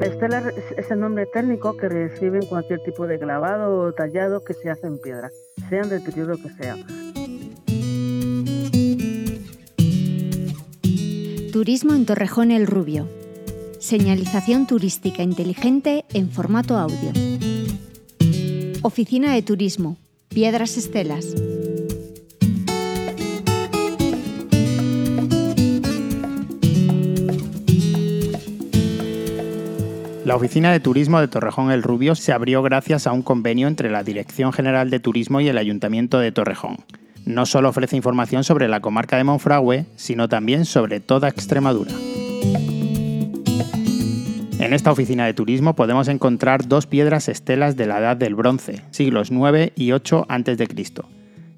estelas es el nombre técnico que reciben cualquier tipo de grabado o tallado que se hace en piedra, sean del periodo que sea. Turismo en Torrejón el Rubio. Señalización turística inteligente en formato audio. Oficina de Turismo. Piedras Estelas. La Oficina de Turismo de Torrejón el Rubio se abrió gracias a un convenio entre la Dirección General de Turismo y el Ayuntamiento de Torrejón. No solo ofrece información sobre la comarca de Monfragüe, sino también sobre toda Extremadura. En esta oficina de turismo podemos encontrar dos piedras estelas de la Edad del Bronce, siglos 9 y 8 a.C.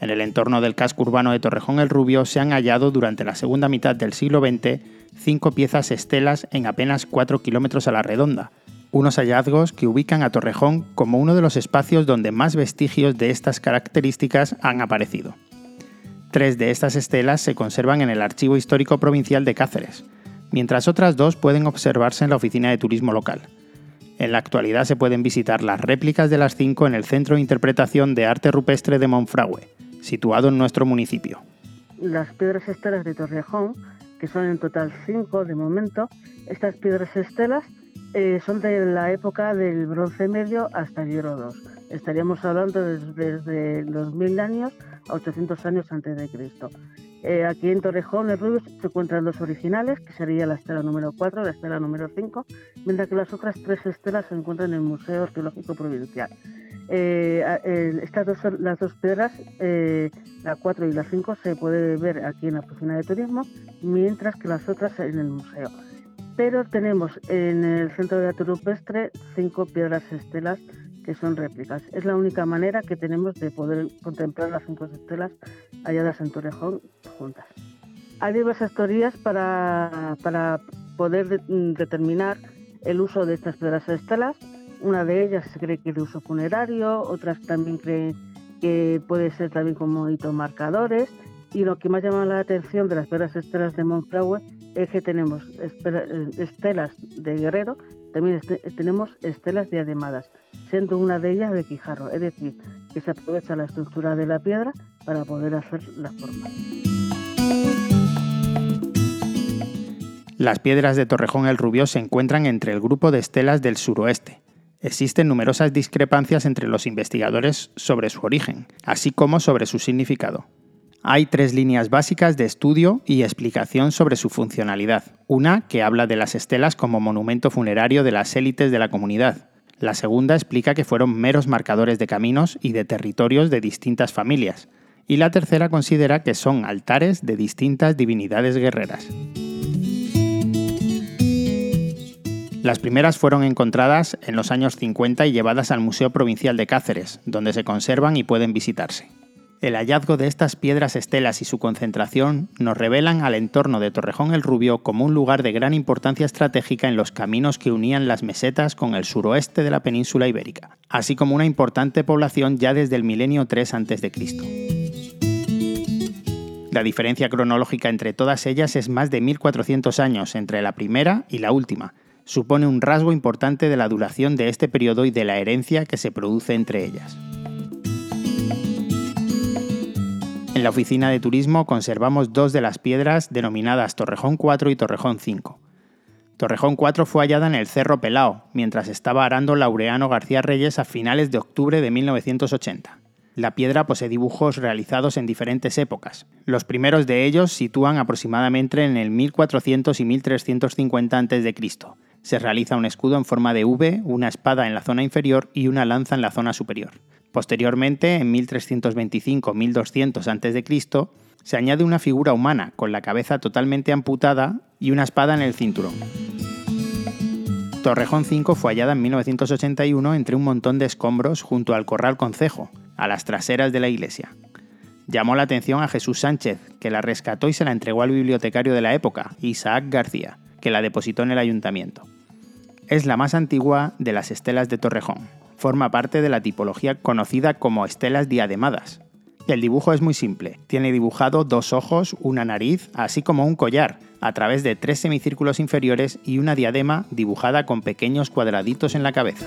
En el entorno del casco urbano de Torrejón el Rubio se han hallado durante la segunda mitad del siglo XX cinco piezas estelas en apenas 4 kilómetros a la redonda, unos hallazgos que ubican a Torrejón como uno de los espacios donde más vestigios de estas características han aparecido. Tres de estas estelas se conservan en el Archivo Histórico Provincial de Cáceres, mientras otras dos pueden observarse en la oficina de turismo local. En la actualidad se pueden visitar las réplicas de las cinco en el Centro de Interpretación de Arte Rupestre de Monfragüe, situado en nuestro municipio. Las piedras estelas de Torrejón que son en total cinco de momento. Estas piedras estelas eh, son de la época del Bronce Medio hasta el Hierro II. Estaríamos hablando desde, los mil años a 800 años antes de Cristo. Eh, aquí en Torrejón, en Rubio, se encuentran dos originales, que sería la estela número 4 y la estela número 5, mientras que las otras tres estelas se encuentran en el Museo Arqueológico Provincial. Eh, estas dos, las dos piedras, eh, la 4 y la 5, se puede ver aquí en la oficina de turismo, mientras que las otras en el museo. Pero tenemos en el centro de arte rupestre cinco piedras estelas que son réplicas. Es la única manera que tenemos de poder contemplar las cinco estelas halladas en Torrejón juntas. Hay diversas teorías para, para poder determinar el uso de estas piedras estelas una de ellas se cree que es de uso funerario, otras también creen que puede ser también como marcadores. Y lo que más llama la atención de las piedras estelas de Monfragüe es que tenemos eh, estelas de guerrero, también este, tenemos estelas diademadas, siendo una de ellas de Quijarro, es decir, que se aprovecha la estructura de la piedra para poder hacer la forma. Las piedras de Torrejón el Rubio se encuentran entre el grupo de estelas del suroeste, Existen numerosas discrepancias entre los investigadores sobre su origen, así como sobre su significado. Hay tres líneas básicas de estudio y explicación sobre su funcionalidad. Una que habla de las estelas como monumento funerario de las élites de la comunidad. La segunda explica que fueron meros marcadores de caminos y de territorios de distintas familias. Y la tercera considera que son altares de distintas divinidades guerreras. Las primeras fueron encontradas en los años 50 y llevadas al Museo Provincial de Cáceres, donde se conservan y pueden visitarse. El hallazgo de estas piedras estelas y su concentración nos revelan al entorno de Torrejón el Rubio como un lugar de gran importancia estratégica en los caminos que unían las mesetas con el suroeste de la península ibérica, así como una importante población ya desde el milenio 3 a.C. La diferencia cronológica entre todas ellas es más de 1400 años entre la primera y la última, supone un rasgo importante de la duración de este periodo y de la herencia que se produce entre ellas. En la oficina de turismo conservamos dos de las piedras denominadas Torrejón 4 y Torrejón 5. Torrejón 4 fue hallada en el Cerro Pelao, mientras estaba arando Laureano García Reyes a finales de octubre de 1980. La piedra posee dibujos realizados en diferentes épocas. Los primeros de ellos sitúan aproximadamente en el 1400 y 1350 a.C., se realiza un escudo en forma de V, una espada en la zona inferior y una lanza en la zona superior. Posteriormente, en 1325-1200 a.C., se añade una figura humana con la cabeza totalmente amputada y una espada en el cinturón. Torrejón 5 fue hallada en 1981 entre un montón de escombros junto al Corral Concejo, a las traseras de la iglesia. Llamó la atención a Jesús Sánchez, que la rescató y se la entregó al bibliotecario de la época, Isaac García, que la depositó en el ayuntamiento. Es la más antigua de las estelas de Torrejón. Forma parte de la tipología conocida como estelas diademadas. El dibujo es muy simple. Tiene dibujado dos ojos, una nariz, así como un collar, a través de tres semicírculos inferiores y una diadema dibujada con pequeños cuadraditos en la cabeza.